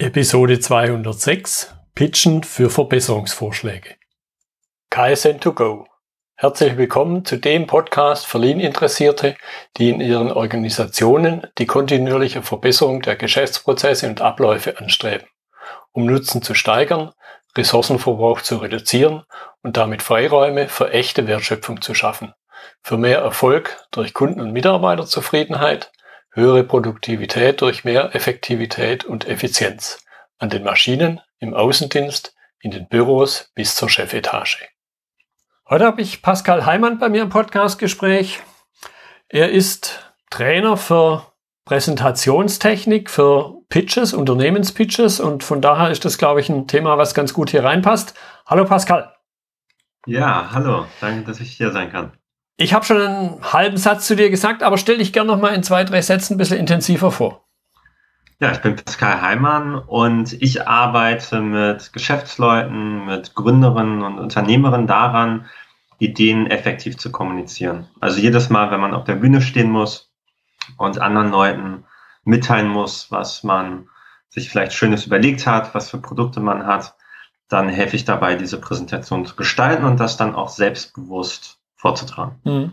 Episode 206 Pitchen für Verbesserungsvorschläge. KSN2Go. Herzlich willkommen zu dem Podcast für Lean-Interessierte, die in ihren Organisationen die kontinuierliche Verbesserung der Geschäftsprozesse und Abläufe anstreben, um Nutzen zu steigern, Ressourcenverbrauch zu reduzieren und damit Freiräume für echte Wertschöpfung zu schaffen, für mehr Erfolg durch Kunden- und Mitarbeiterzufriedenheit, höhere Produktivität durch mehr Effektivität und Effizienz an den Maschinen, im Außendienst, in den Büros bis zur Chefetage. Heute habe ich Pascal Heimann bei mir im Podcastgespräch. Er ist Trainer für Präsentationstechnik, für Pitches, Unternehmenspitches und von daher ist das, glaube ich, ein Thema, was ganz gut hier reinpasst. Hallo Pascal. Ja, hallo. Danke, dass ich hier sein kann. Ich habe schon einen halben Satz zu dir gesagt, aber stell dich gerne noch mal in zwei, drei Sätzen ein bisschen intensiver vor. Ja, ich bin Pascal Heimann und ich arbeite mit Geschäftsleuten, mit Gründerinnen und Unternehmerinnen daran, Ideen effektiv zu kommunizieren. Also jedes Mal, wenn man auf der Bühne stehen muss und anderen Leuten mitteilen muss, was man sich vielleicht Schönes überlegt hat, was für Produkte man hat, dann helfe ich dabei, diese Präsentation zu gestalten und das dann auch selbstbewusst vorzutragen. Mhm.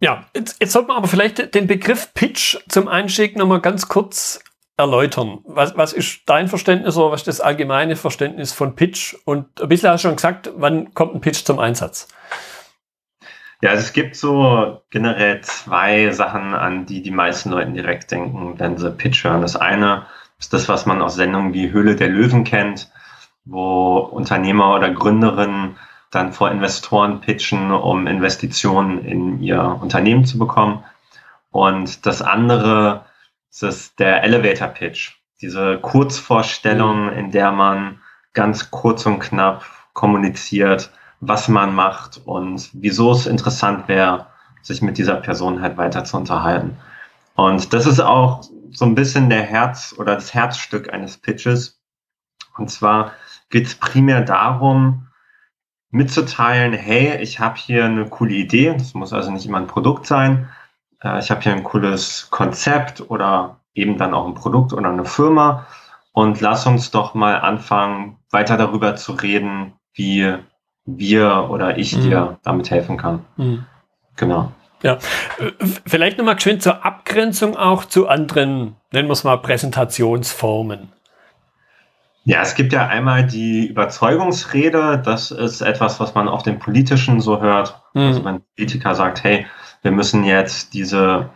Ja, jetzt, jetzt sollte man aber vielleicht den Begriff Pitch zum Einstieg nochmal ganz kurz erläutern. Was, was ist dein Verständnis oder was ist das allgemeine Verständnis von Pitch? Und ein bisschen hast du schon gesagt, wann kommt ein Pitch zum Einsatz? Ja, also es gibt so generell zwei Sachen, an die die meisten Leute direkt denken, wenn sie Pitch hören. Das eine ist das, was man aus Sendungen wie Höhle der Löwen kennt, wo Unternehmer oder Gründerinnen dann vor Investoren pitchen, um Investitionen in ihr Unternehmen zu bekommen. Und das andere ist der Elevator Pitch, diese Kurzvorstellung, mhm. in der man ganz kurz und knapp kommuniziert, was man macht und wieso es interessant wäre, sich mit dieser Person halt weiter zu unterhalten. Und das ist auch so ein bisschen der Herz oder das Herzstück eines Pitches. Und zwar geht es primär darum, mitzuteilen, hey, ich habe hier eine coole Idee, das muss also nicht immer ein Produkt sein, äh, ich habe hier ein cooles Konzept oder eben dann auch ein Produkt oder eine Firma und lass uns doch mal anfangen, weiter darüber zu reden, wie wir oder ich mhm. dir damit helfen kann. Mhm. Genau. Ja, vielleicht nochmal geschwind zur Abgrenzung auch zu anderen, nennen wir es mal Präsentationsformen. Ja, es gibt ja einmal die Überzeugungsrede. Das ist etwas, was man auf dem Politischen so hört. Mhm. Also wenn ein Politiker sagt, hey, wir müssen jetzt diese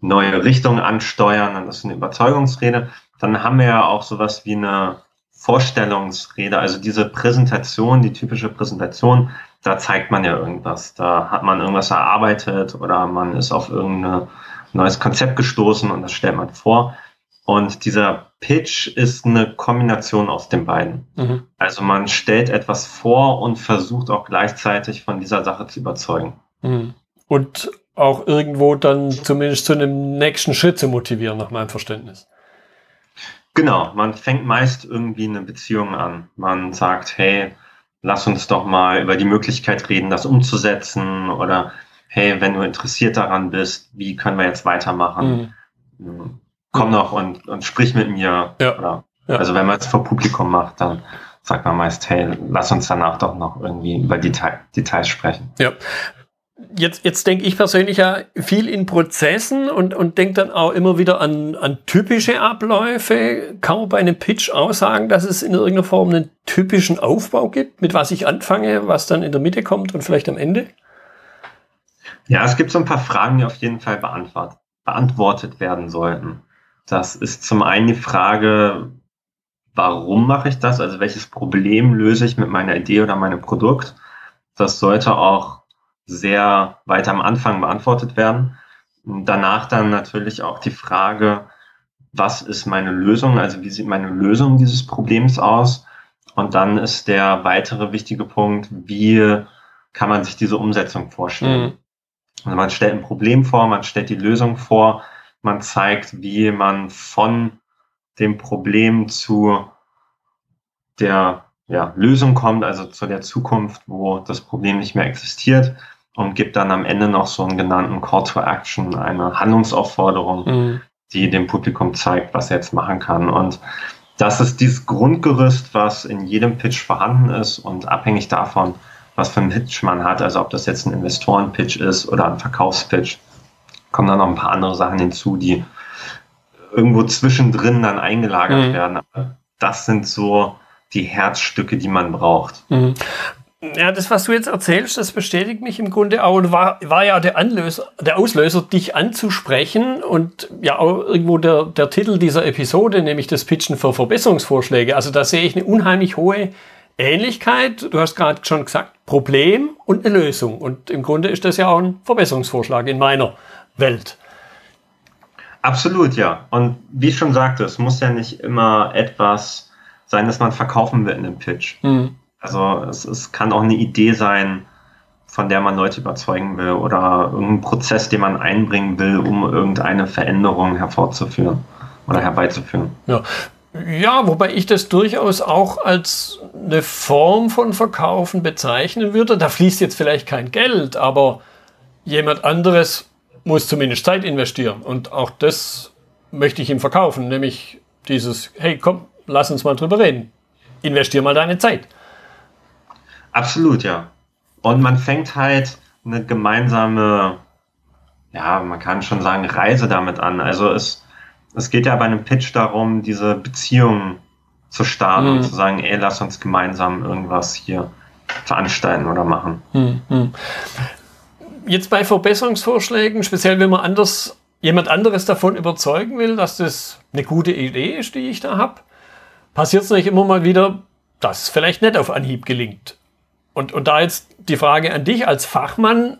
neue Richtung ansteuern, dann ist eine Überzeugungsrede. Dann haben wir ja auch sowas wie eine Vorstellungsrede, also diese Präsentation, die typische Präsentation, da zeigt man ja irgendwas. Da hat man irgendwas erarbeitet oder man ist auf irgendein neues Konzept gestoßen und das stellt man vor. Und dieser Pitch ist eine Kombination aus den beiden. Mhm. Also man stellt etwas vor und versucht auch gleichzeitig von dieser Sache zu überzeugen. Mhm. Und auch irgendwo dann zumindest zu einem nächsten Schritt zu motivieren, nach meinem Verständnis. Genau, man fängt meist irgendwie eine Beziehung an. Man sagt, hey, lass uns doch mal über die Möglichkeit reden, das umzusetzen oder hey, wenn du interessiert daran bist, wie können wir jetzt weitermachen? Mhm. Komm noch und, und sprich mit mir. Ja. Oder, ja. Also wenn man es vor Publikum macht, dann sagt man meist, hey, lass uns danach doch noch irgendwie über Detail, Details sprechen. Ja. Jetzt, jetzt denke ich persönlich ja viel in Prozessen und, und denke dann auch immer wieder an, an typische Abläufe. Kann man bei einem Pitch auch sagen, dass es in irgendeiner Form einen typischen Aufbau gibt, mit was ich anfange, was dann in der Mitte kommt und vielleicht am Ende? Ja, es gibt so ein paar Fragen, die auf jeden Fall beantwortet, beantwortet werden sollten. Das ist zum einen die Frage, warum mache ich das? Also welches Problem löse ich mit meiner Idee oder meinem Produkt? Das sollte auch sehr weit am Anfang beantwortet werden. Danach dann natürlich auch die Frage, was ist meine Lösung? Also wie sieht meine Lösung dieses Problems aus? Und dann ist der weitere wichtige Punkt, wie kann man sich diese Umsetzung vorstellen? Mhm. Also man stellt ein Problem vor, man stellt die Lösung vor, man zeigt, wie man von dem Problem zu der ja, Lösung kommt, also zu der Zukunft, wo das Problem nicht mehr existiert und gibt dann am Ende noch so einen genannten Call to Action, eine Handlungsaufforderung, mhm. die dem Publikum zeigt, was er jetzt machen kann. Und das ist dieses Grundgerüst, was in jedem Pitch vorhanden ist und abhängig davon, was für einen Pitch man hat, also ob das jetzt ein Investoren-Pitch ist oder ein Verkaufspitch, kommen dann noch ein paar andere Sachen hinzu, die irgendwo zwischendrin dann eingelagert mhm. werden. Das sind so die Herzstücke, die man braucht. Mhm. Ja, das, was du jetzt erzählst, das bestätigt mich im Grunde auch und war, war ja der, Anlöser, der Auslöser, dich anzusprechen und ja auch irgendwo der, der Titel dieser Episode, nämlich das Pitchen für Verbesserungsvorschläge. Also da sehe ich eine unheimlich hohe Ähnlichkeit. Du hast gerade schon gesagt, Problem und eine Lösung. Und im Grunde ist das ja auch ein Verbesserungsvorschlag in meiner Welt. Absolut, ja. Und wie ich schon sagte, es muss ja nicht immer etwas sein, das man verkaufen will in einem Pitch. Mhm also es, es kann auch eine Idee sein, von der man Leute überzeugen will oder irgendein Prozess, den man einbringen will, um irgendeine Veränderung hervorzuführen oder herbeizuführen. Ja. Ja, wobei ich das durchaus auch als eine Form von Verkaufen bezeichnen würde. Da fließt jetzt vielleicht kein Geld, aber jemand anderes muss zumindest Zeit investieren. Und auch das möchte ich ihm verkaufen, nämlich dieses, hey, komm, lass uns mal drüber reden. Investier mal deine Zeit. Absolut, ja. Und man fängt halt eine gemeinsame, ja, man kann schon sagen, Reise damit an. Also es, es geht ja bei einem Pitch darum, diese Beziehung zu starten mhm. und zu sagen, ey, lass uns gemeinsam irgendwas hier veranstalten oder machen. Mhm. Jetzt bei Verbesserungsvorschlägen, speziell wenn man anders, jemand anderes davon überzeugen will, dass das eine gute Idee ist, die ich da habe, passiert es nicht immer mal wieder, dass es vielleicht nicht auf Anhieb gelingt. Und, und da jetzt die Frage an dich als Fachmann,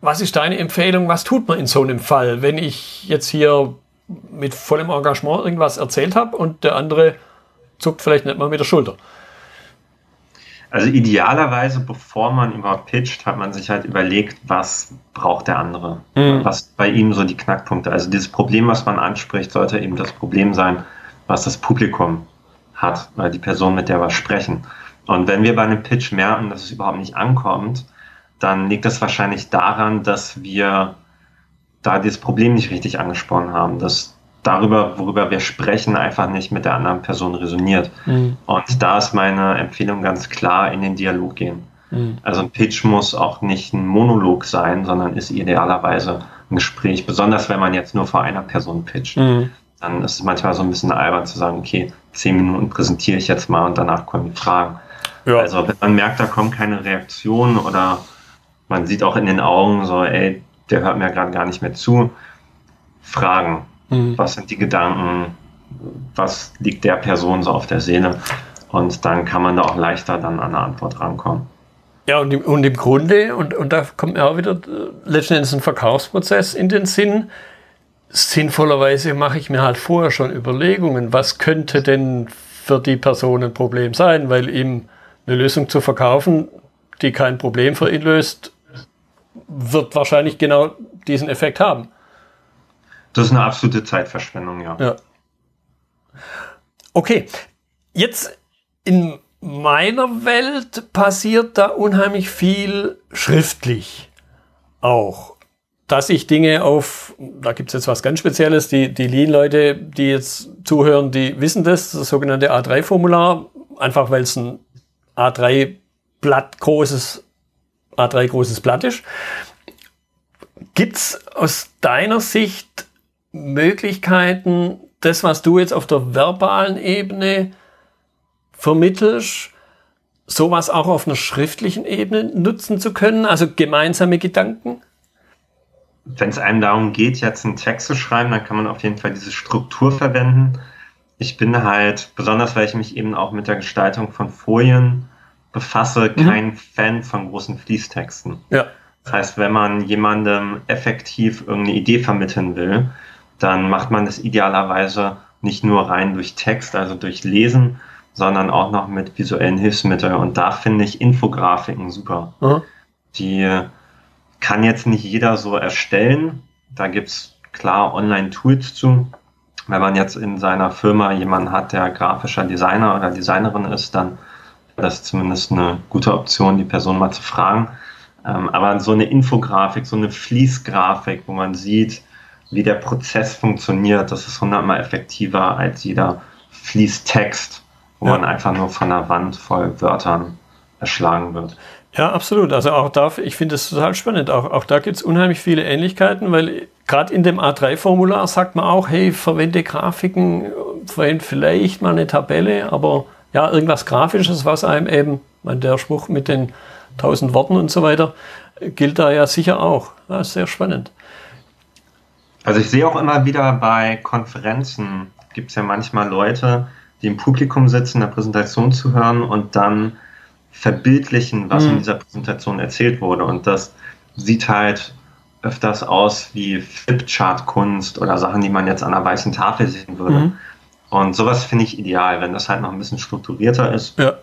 was ist deine Empfehlung, was tut man in so einem Fall, wenn ich jetzt hier mit vollem Engagement irgendwas erzählt habe und der andere zuckt vielleicht nicht mal mit der Schulter? Also idealerweise, bevor man überhaupt pitcht, hat man sich halt überlegt, was braucht der andere, mhm. was bei ihm so die Knackpunkte. Also dieses Problem, was man anspricht, sollte eben das Problem sein, was das Publikum hat, weil die Person, mit der wir sprechen. Und wenn wir bei einem Pitch merken, dass es überhaupt nicht ankommt, dann liegt das wahrscheinlich daran, dass wir da dieses Problem nicht richtig angesprochen haben, dass darüber, worüber wir sprechen, einfach nicht mit der anderen Person resoniert. Mhm. Und da ist meine Empfehlung ganz klar, in den Dialog gehen. Mhm. Also ein Pitch muss auch nicht ein Monolog sein, sondern ist idealerweise ein Gespräch, besonders wenn man jetzt nur vor einer Person pitcht. Mhm. Dann ist es manchmal so ein bisschen albern zu sagen, okay, zehn Minuten präsentiere ich jetzt mal und danach kommen die Fragen. Ja. Also wenn man merkt, da kommt keine Reaktion oder man sieht auch in den Augen so, ey, der hört mir gerade gar nicht mehr zu. Fragen. Mhm. Was sind die Gedanken? Was liegt der Person so auf der Seele? Und dann kann man da auch leichter dann an eine Antwort rankommen. Ja, und im, und im Grunde, und, und da kommt mir auch wieder äh, letzten Endes ein Verkaufsprozess in den Sinn. Sinnvollerweise mache ich mir halt vorher schon Überlegungen, was könnte denn für die Person ein Problem sein, weil ihm eine Lösung zu verkaufen, die kein Problem für ihn löst, wird wahrscheinlich genau diesen Effekt haben. Das ist eine absolute Zeitverschwendung, ja. ja. Okay, jetzt in meiner Welt passiert da unheimlich viel schriftlich auch. Dass ich Dinge auf, da gibt es jetzt was ganz Spezielles, die, die Lean-Leute, die jetzt zuhören, die wissen das, das sogenannte A3-Formular, einfach weil es ein A3 Blatt großes, A3 großes Blatt ist. Gibt es aus deiner Sicht Möglichkeiten, das, was du jetzt auf der verbalen Ebene vermittelst, sowas auch auf einer schriftlichen Ebene nutzen zu können, also gemeinsame Gedanken? Wenn es einem darum geht, jetzt einen Text zu schreiben, dann kann man auf jeden Fall diese Struktur verwenden ich bin halt, besonders weil ich mich eben auch mit der Gestaltung von Folien befasse, mhm. kein Fan von großen Fließtexten. Ja. Das heißt, wenn man jemandem effektiv irgendeine Idee vermitteln will, dann macht man das idealerweise nicht nur rein durch Text, also durch Lesen, sondern auch noch mit visuellen Hilfsmitteln. Und da finde ich Infografiken super. Mhm. Die kann jetzt nicht jeder so erstellen. Da gibt's klar Online-Tools zu wenn man jetzt in seiner Firma jemanden hat, der grafischer Designer oder Designerin ist, dann wäre das zumindest eine gute Option, die Person mal zu fragen. Ähm, aber so eine Infografik, so eine Fließgrafik, wo man sieht, wie der Prozess funktioniert, das ist hundertmal effektiver als jeder fließt Text, wo ja. man einfach nur von einer Wand voll Wörtern erschlagen wird. Ja, absolut. Also auch da, ich finde es total spannend. Auch, auch da gibt es unheimlich viele Ähnlichkeiten, weil gerade in dem A3-Formular sagt man auch, hey, verwende Grafiken, verwende vielleicht mal eine Tabelle, aber ja, irgendwas Grafisches, was einem eben, der Spruch mit den tausend Worten und so weiter, gilt da ja sicher auch. Ja, sehr spannend. Also ich sehe auch immer wieder bei Konferenzen, gibt es ja manchmal Leute, die im Publikum sitzen, eine Präsentation zu hören und dann verbildlichen, was mhm. in dieser Präsentation erzählt wurde. Und das sieht halt öfters aus wie Flipchart-Kunst oder Sachen, die man jetzt an einer weißen Tafel sehen würde. Mhm. Und sowas finde ich ideal, wenn das halt noch ein bisschen strukturierter ist, ja.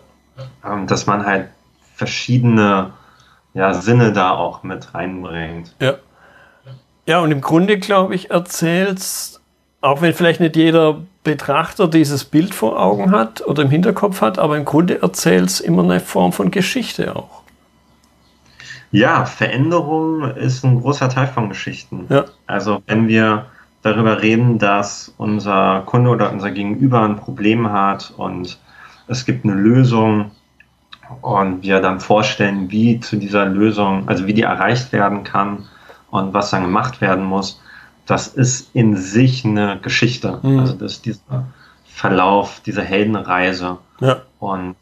ähm, dass man halt verschiedene ja, Sinne da auch mit reinbringt. Ja. Ja, und im Grunde, glaube ich, erzählst, auch wenn vielleicht nicht jeder Betrachter dieses Bild vor Augen hat oder im Hinterkopf hat, aber im Grunde erzählt es immer eine Form von Geschichte auch. Ja, Veränderung ist ein großer Teil von Geschichten. Ja. Also wenn wir darüber reden, dass unser Kunde oder unser Gegenüber ein Problem hat und es gibt eine Lösung und wir dann vorstellen, wie zu dieser Lösung, also wie die erreicht werden kann und was dann gemacht werden muss, das ist in sich eine Geschichte. Mhm. Also das ist dieser Verlauf, diese Heldenreise. Ja. Und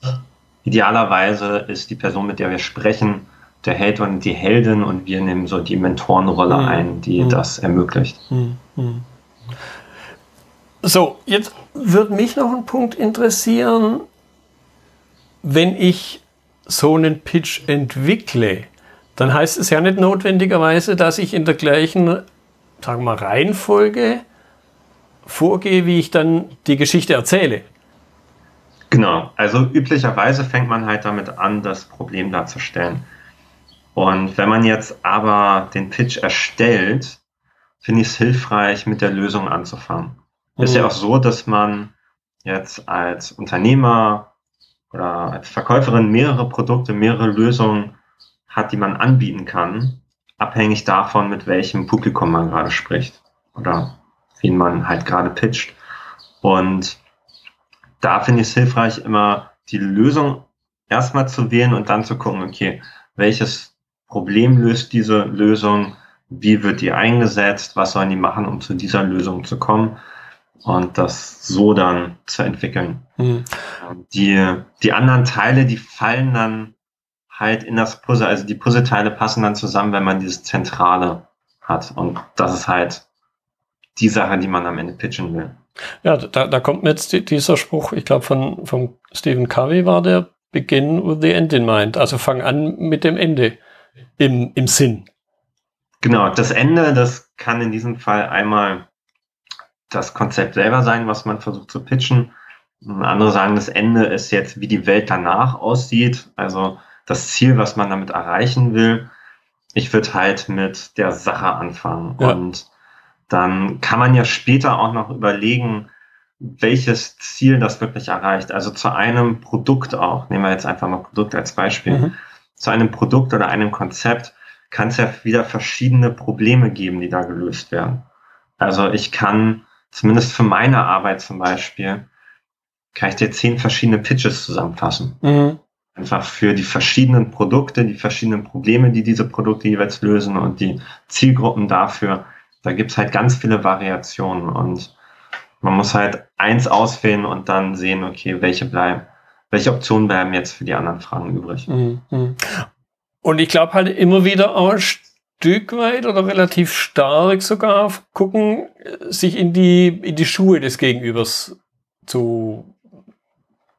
idealerweise ist die Person, mit der wir sprechen, der Held und die Heldin und wir nehmen so die Mentorenrolle mhm. ein, die mhm. das ermöglicht. Mhm. mhm. So, jetzt würde mich noch ein Punkt interessieren, wenn ich so einen Pitch entwickle, dann heißt es ja nicht notwendigerweise, dass ich in der gleichen sagen wir mal, Reihenfolge vorgehe, wie ich dann die Geschichte erzähle. Genau, also üblicherweise fängt man halt damit an, das Problem darzustellen. Und wenn man jetzt aber den Pitch erstellt, finde ich es hilfreich, mit der Lösung anzufangen. Mhm. Ist ja auch so, dass man jetzt als Unternehmer oder als Verkäuferin mehrere Produkte, mehrere Lösungen hat, die man anbieten kann abhängig davon, mit welchem Publikum man gerade spricht oder wen man halt gerade pitcht. Und da finde ich es hilfreich, immer die Lösung erstmal zu wählen und dann zu gucken, okay, welches Problem löst diese Lösung, wie wird die eingesetzt, was sollen die machen, um zu dieser Lösung zu kommen und das so dann zu entwickeln. Mhm. Die, die anderen Teile, die fallen dann halt in das Puzzle, also die Puzzleteile passen dann zusammen, wenn man dieses Zentrale hat. Und das ist halt die Sache, die man am Ende pitchen will. Ja, da, da kommt mir jetzt dieser Spruch, ich glaube von, von Stephen Covey war der Begin with the end in mind. Also fang an mit dem Ende im, im Sinn. Genau, das Ende, das kann in diesem Fall einmal das Konzept selber sein, was man versucht zu pitchen. Andere sagen, das Ende ist jetzt, wie die Welt danach aussieht. Also das Ziel, was man damit erreichen will. Ich würde halt mit der Sache anfangen. Ja. Und dann kann man ja später auch noch überlegen, welches Ziel das wirklich erreicht. Also zu einem Produkt auch, nehmen wir jetzt einfach mal Produkt als Beispiel. Mhm. Zu einem Produkt oder einem Konzept kann es ja wieder verschiedene Probleme geben, die da gelöst werden. Also ich kann zumindest für meine Arbeit zum Beispiel, kann ich dir zehn verschiedene Pitches zusammenfassen. Mhm. Einfach für die verschiedenen Produkte, die verschiedenen Probleme, die diese Produkte jeweils lösen und die Zielgruppen dafür. Da gibt's halt ganz viele Variationen und man muss halt eins auswählen und dann sehen, okay, welche bleiben, welche Optionen bleiben jetzt für die anderen Fragen übrig. Mhm. Und ich glaube halt immer wieder auch ein Stück weit oder relativ stark sogar gucken, sich in die, in die Schuhe des Gegenübers zu,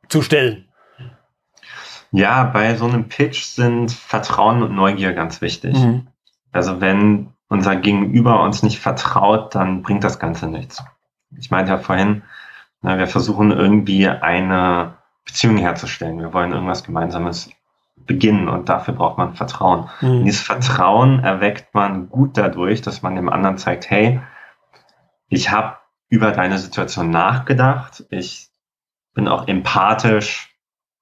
zu stellen. Ja, bei so einem Pitch sind Vertrauen und Neugier ganz wichtig. Mhm. Also wenn unser Gegenüber uns nicht vertraut, dann bringt das Ganze nichts. Ich meinte ja vorhin, na, wir versuchen irgendwie eine Beziehung herzustellen. Wir wollen irgendwas Gemeinsames beginnen und dafür braucht man Vertrauen. Mhm. Und dieses Vertrauen erweckt man gut dadurch, dass man dem anderen zeigt, hey, ich habe über deine Situation nachgedacht, ich bin auch empathisch,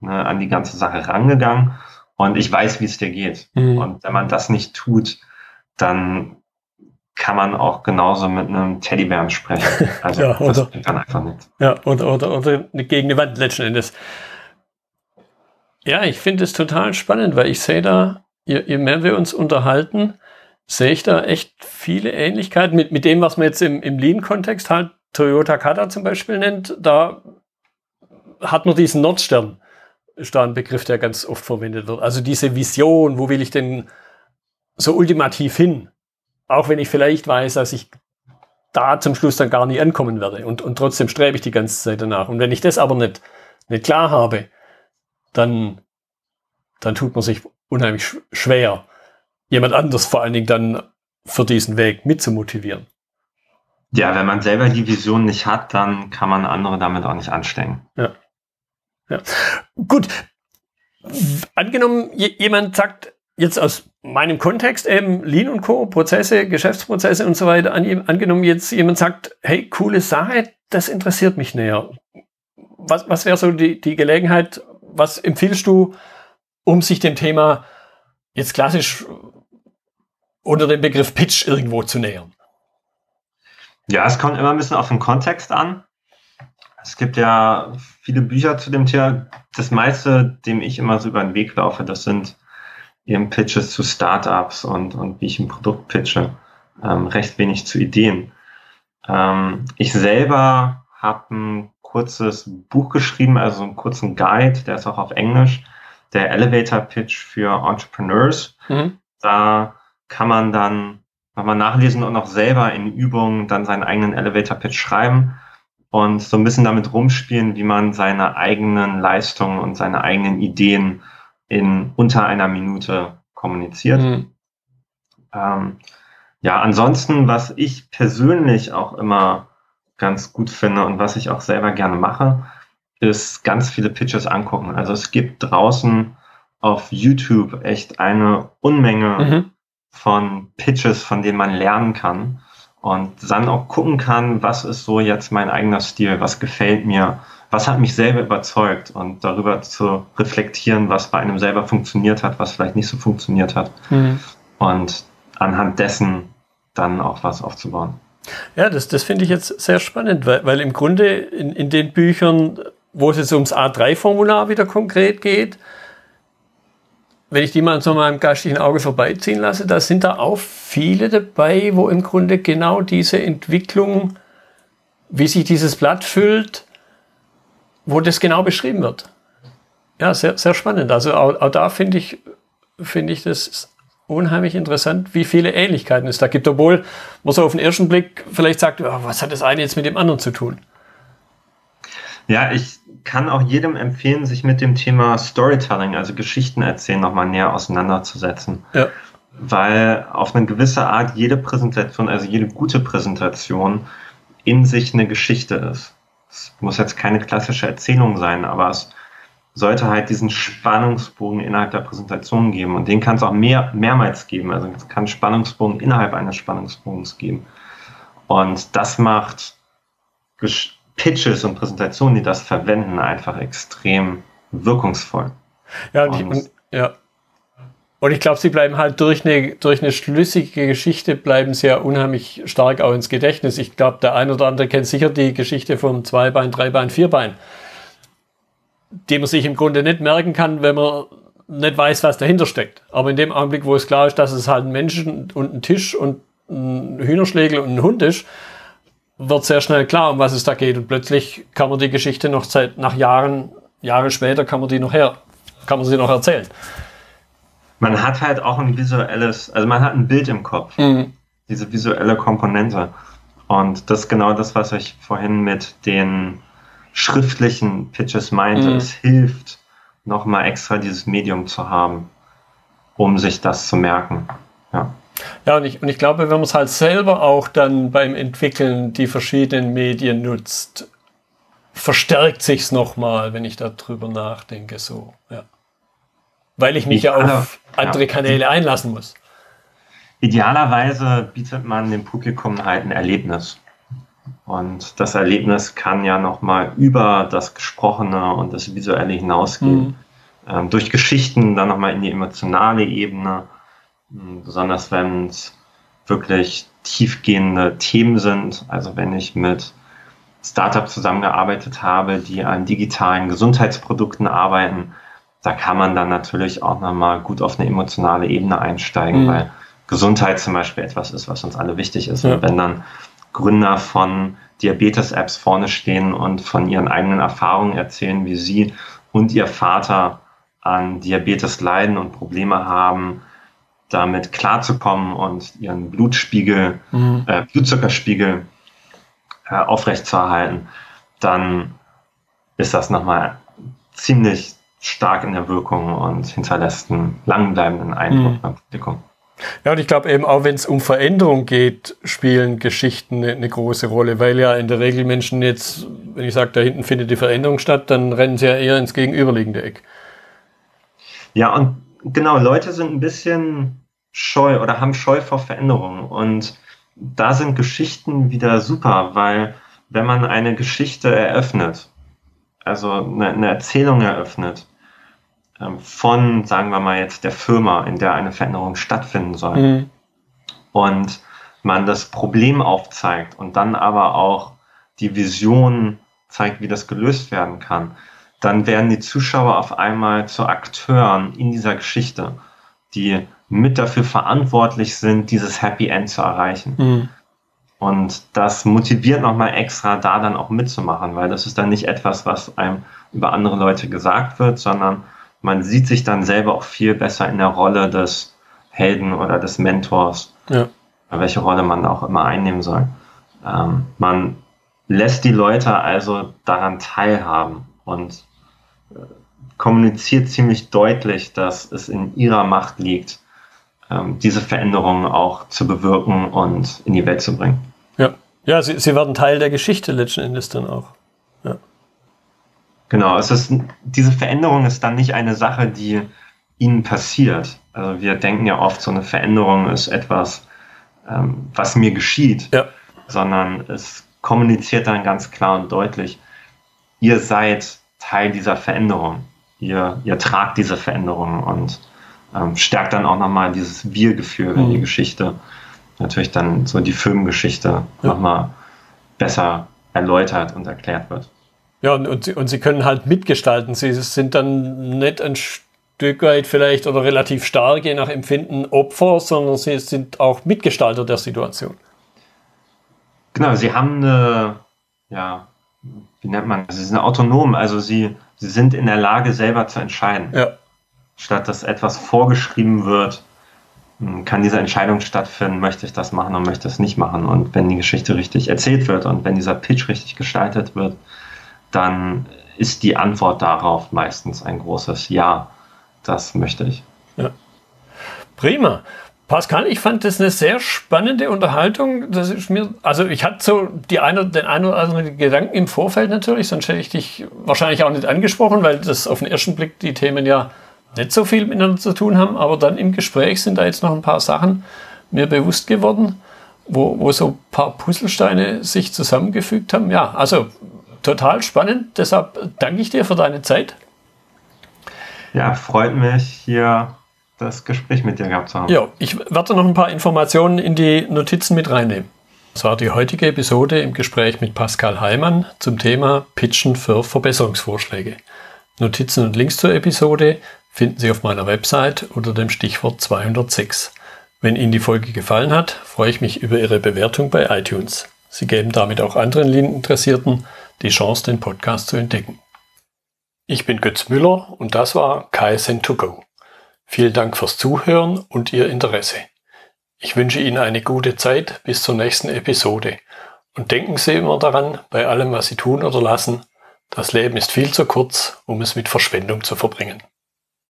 ne, an die ganze Sache rangegangen und ich weiß, wie es dir geht. Mhm. Und wenn man das nicht tut, dann kann man auch genauso mit einem Teddybären sprechen. Also ja, oder, das dann einfach nicht. Ja, oder, oder, oder gegen die Wand letzten Endes. Ja, ich finde es total spannend, weil ich sehe da, je, je mehr wir uns unterhalten, sehe ich da echt viele Ähnlichkeiten mit, mit dem, was man jetzt im, im Lean-Kontext halt Toyota Kata zum Beispiel nennt. Da hat man diesen Nordstern, ist da ein Begriff, der ganz oft verwendet wird. Also diese Vision, wo will ich denn so ultimativ hin? Auch wenn ich vielleicht weiß, dass ich da zum Schluss dann gar nie ankommen werde. Und, und trotzdem strebe ich die ganze Zeit danach. Und wenn ich das aber nicht, nicht klar habe, dann, dann tut man sich unheimlich schwer, jemand anders vor allen Dingen dann für diesen Weg mitzumotivieren. Ja, wenn man selber die Vision nicht hat, dann kann man andere damit auch nicht anstecken. Ja. Ja. Gut. Angenommen, jemand sagt jetzt aus meinem Kontext eben Lean und Co., Prozesse, Geschäftsprozesse und so weiter, angenommen jetzt jemand sagt, hey, coole Sache, das interessiert mich näher. Was, was wäre so die, die Gelegenheit, was empfiehlst du, um sich dem Thema jetzt klassisch unter dem Begriff Pitch irgendwo zu nähern? Ja, es kommt immer ein bisschen auf den Kontext an. Es gibt ja viele Bücher zu dem Thema. Das meiste, dem ich immer so über den Weg laufe, das sind eben Pitches zu Startups und, und wie ich ein Produkt pitche. Ähm, recht wenig zu Ideen. Ähm, ich selber habe ein kurzes Buch geschrieben, also einen kurzen Guide, der ist auch auf Englisch, der Elevator Pitch für Entrepreneurs. Mhm. Da kann man dann nochmal nachlesen und auch selber in Übungen dann seinen eigenen Elevator Pitch schreiben und so ein bisschen damit rumspielen, wie man seine eigenen Leistungen und seine eigenen Ideen in unter einer Minute kommuniziert. Mhm. Ähm, ja, ansonsten, was ich persönlich auch immer ganz gut finde und was ich auch selber gerne mache, ist ganz viele Pitches angucken. Also es gibt draußen auf YouTube echt eine Unmenge mhm. von Pitches, von denen man lernen kann und dann auch gucken kann, was ist so jetzt mein eigener Stil, was gefällt mir, was hat mich selber überzeugt und darüber zu reflektieren, was bei einem selber funktioniert hat, was vielleicht nicht so funktioniert hat mhm. und anhand dessen dann auch was aufzubauen. Ja, das, das finde ich jetzt sehr spannend, weil, weil im Grunde in, in den Büchern, wo es jetzt ums A3-Formular wieder konkret geht, wenn ich die mal so meinem geistigen Auge vorbeiziehen lasse, da sind da auch viele dabei, wo im Grunde genau diese Entwicklung, wie sich dieses Blatt füllt, wo das genau beschrieben wird. Ja, sehr, sehr spannend. Also auch, auch da finde ich, finde ich das unheimlich interessant, wie viele Ähnlichkeiten es da gibt, obwohl man so auf den ersten Blick vielleicht sagt, oh, was hat das eine jetzt mit dem anderen zu tun? Ja, ich kann auch jedem empfehlen, sich mit dem Thema Storytelling, also Geschichten erzählen, nochmal näher auseinanderzusetzen. Ja. Weil auf eine gewisse Art jede Präsentation, also jede gute Präsentation in sich eine Geschichte ist. Es muss jetzt keine klassische Erzählung sein, aber es sollte halt diesen Spannungsbogen innerhalb der Präsentation geben. Und den kann es auch mehr, mehrmals geben. Also es kann Spannungsbogen innerhalb eines Spannungsbogens geben. Und das macht Pitches und Präsentationen, die das verwenden, einfach extrem wirkungsvoll. Ja, und, und ja. Und ich glaube, sie bleiben halt durch eine, durch eine schlüssige Geschichte, bleiben sie ja unheimlich stark auch ins Gedächtnis. Ich glaube, der ein oder andere kennt sicher die Geschichte vom Zweibein, Dreibein, Vierbein die man sich im Grunde nicht merken kann, wenn man nicht weiß, was dahinter steckt. Aber in dem Augenblick, wo es klar ist, dass es halt ein Menschen und ein Tisch und ein Hühnerschlägel und ein Hund ist, wird sehr schnell klar, um was es da geht. Und plötzlich kann man die Geschichte noch seit, nach Jahren, Jahre später kann man die noch her, kann man sie noch erzählen. Man hat halt auch ein visuelles, also man hat ein Bild im Kopf. Mhm. Diese visuelle Komponente. Und das ist genau das, was ich vorhin mit den schriftlichen Pitches meinte, mhm. es hilft, nochmal extra dieses Medium zu haben, um sich das zu merken. Ja. Ja, und ich, und ich glaube, wenn man es halt selber auch dann beim Entwickeln die verschiedenen Medien nutzt, verstärkt sich es nochmal, wenn ich darüber nachdenke, so, ja. Weil ich mich ich ja auf andere ja. Kanäle einlassen muss. Idealerweise bietet man dem Publikum halt ein Erlebnis. Und das Erlebnis kann ja nochmal über das Gesprochene und das Visuelle hinausgehen. Mhm. Ähm, durch Geschichten dann nochmal in die emotionale Ebene. Ähm, besonders wenn es wirklich tiefgehende Themen sind. Also wenn ich mit Startups zusammengearbeitet habe, die an digitalen Gesundheitsprodukten arbeiten, da kann man dann natürlich auch nochmal gut auf eine emotionale Ebene einsteigen, mhm. weil Gesundheit zum Beispiel etwas ist, was uns alle wichtig ist. Ja. Und wenn dann Gründer von Diabetes-Apps vorne stehen und von ihren eigenen Erfahrungen erzählen, wie sie und ihr Vater an Diabetes leiden und Probleme haben, damit klarzukommen und ihren Blutspiegel, mhm. äh, Blutzuckerspiegel äh, aufrechtzuerhalten, dann ist das nochmal ziemlich stark in der Wirkung und hinterlässt einen langbleibenden Eindruck mhm. beim Publikum. Ja, und ich glaube eben auch, wenn es um Veränderung geht, spielen Geschichten eine, eine, große Rolle, weil ja in der Regel Menschen jetzt, wenn ich sage, da hinten findet die Veränderung statt, dann rennen sie ja eher ins gegenüberliegende Eck. Ja, und genau, Leute sind ein bisschen scheu oder haben Scheu vor Veränderungen und da sind Geschichten wieder super, weil wenn man eine Geschichte eröffnet, also eine, eine Erzählung eröffnet, ähm, von, sagen wir mal jetzt, der Firma, in der eine Veränderung stattfinden soll. Mhm. Und man das Problem aufzeigt und dann aber auch die Vision zeigt, wie das gelöst werden kann, dann werden die Zuschauer auf einmal zu Akteuren in dieser Geschichte, die mit dafür verantwortlich sind, dieses Happy End zu erreichen. Mhm. Und das motiviert nochmal extra, da dann auch mitzumachen, weil das ist dann nicht etwas, was einem über andere Leute gesagt wird, sondern man sieht sich dann selber auch viel besser in der Rolle des Helden oder des Mentors, ja. welche Rolle man auch immer einnehmen soll. Ähm, man lässt die Leute also daran teilhaben und äh, kommuniziert ziemlich deutlich, dass es in ihrer Macht liegt, diese Veränderungen auch zu bewirken und in die Welt zu bringen. Ja, ja sie, sie werden Teil der Geschichte letzten Endes dann auch. Ja. Genau, es ist, diese Veränderung ist dann nicht eine Sache, die ihnen passiert. Also wir denken ja oft, so eine Veränderung ist etwas, ähm, was mir geschieht, ja. sondern es kommuniziert dann ganz klar und deutlich, ihr seid Teil dieser Veränderung. Ihr, ihr tragt diese Veränderung und ähm, stärkt dann auch nochmal dieses Wir-Gefühl, wenn mhm. die Geschichte natürlich dann so die Filmgeschichte ja. nochmal besser erläutert und erklärt wird. Ja, und, und, sie, und sie können halt mitgestalten. Sie sind dann nicht ein Stück weit vielleicht oder relativ stark, je nach Empfinden, Opfer, sondern sie sind auch Mitgestalter der Situation. Genau, sie haben eine, ja, wie nennt man das? Sie sind autonom, also sie, sie sind in der Lage, selber zu entscheiden. Ja. Statt dass etwas vorgeschrieben wird, hm, kann diese Entscheidung stattfinden, möchte ich das machen und möchte es nicht machen. Und wenn die Geschichte richtig erzählt wird und wenn dieser Pitch richtig gestaltet wird, dann ist die Antwort darauf meistens ein großes Ja. Das möchte ich. Ja. Prima. Pascal, ich fand das eine sehr spannende Unterhaltung. Das ist mir, also ich hatte so die eine, den einen oder anderen Gedanken im Vorfeld natürlich, sonst hätte ich dich wahrscheinlich auch nicht angesprochen, weil das auf den ersten Blick die Themen ja nicht so viel miteinander zu tun haben. Aber dann im Gespräch sind da jetzt noch ein paar Sachen mir bewusst geworden, wo, wo so ein paar Puzzlesteine sich zusammengefügt haben. Ja, also total spannend. Deshalb danke ich dir für deine Zeit. Ja, freut mich, hier das Gespräch mit dir gehabt zu haben. Ja, ich werde noch ein paar Informationen in die Notizen mit reinnehmen. Das war die heutige Episode im Gespräch mit Pascal Heimann zum Thema Pitchen für Verbesserungsvorschläge. Notizen und Links zur Episode finden Sie auf meiner Website unter dem Stichwort 206. Wenn Ihnen die Folge gefallen hat, freue ich mich über Ihre Bewertung bei iTunes. Sie geben damit auch anderen Lean-Interessierten die Chance, den Podcast zu entdecken. Ich bin Götz Müller und das war KSN2Go. Vielen Dank fürs Zuhören und Ihr Interesse. Ich wünsche Ihnen eine gute Zeit bis zur nächsten Episode und denken Sie immer daran, bei allem, was Sie tun oder lassen, das Leben ist viel zu kurz, um es mit Verschwendung zu verbringen.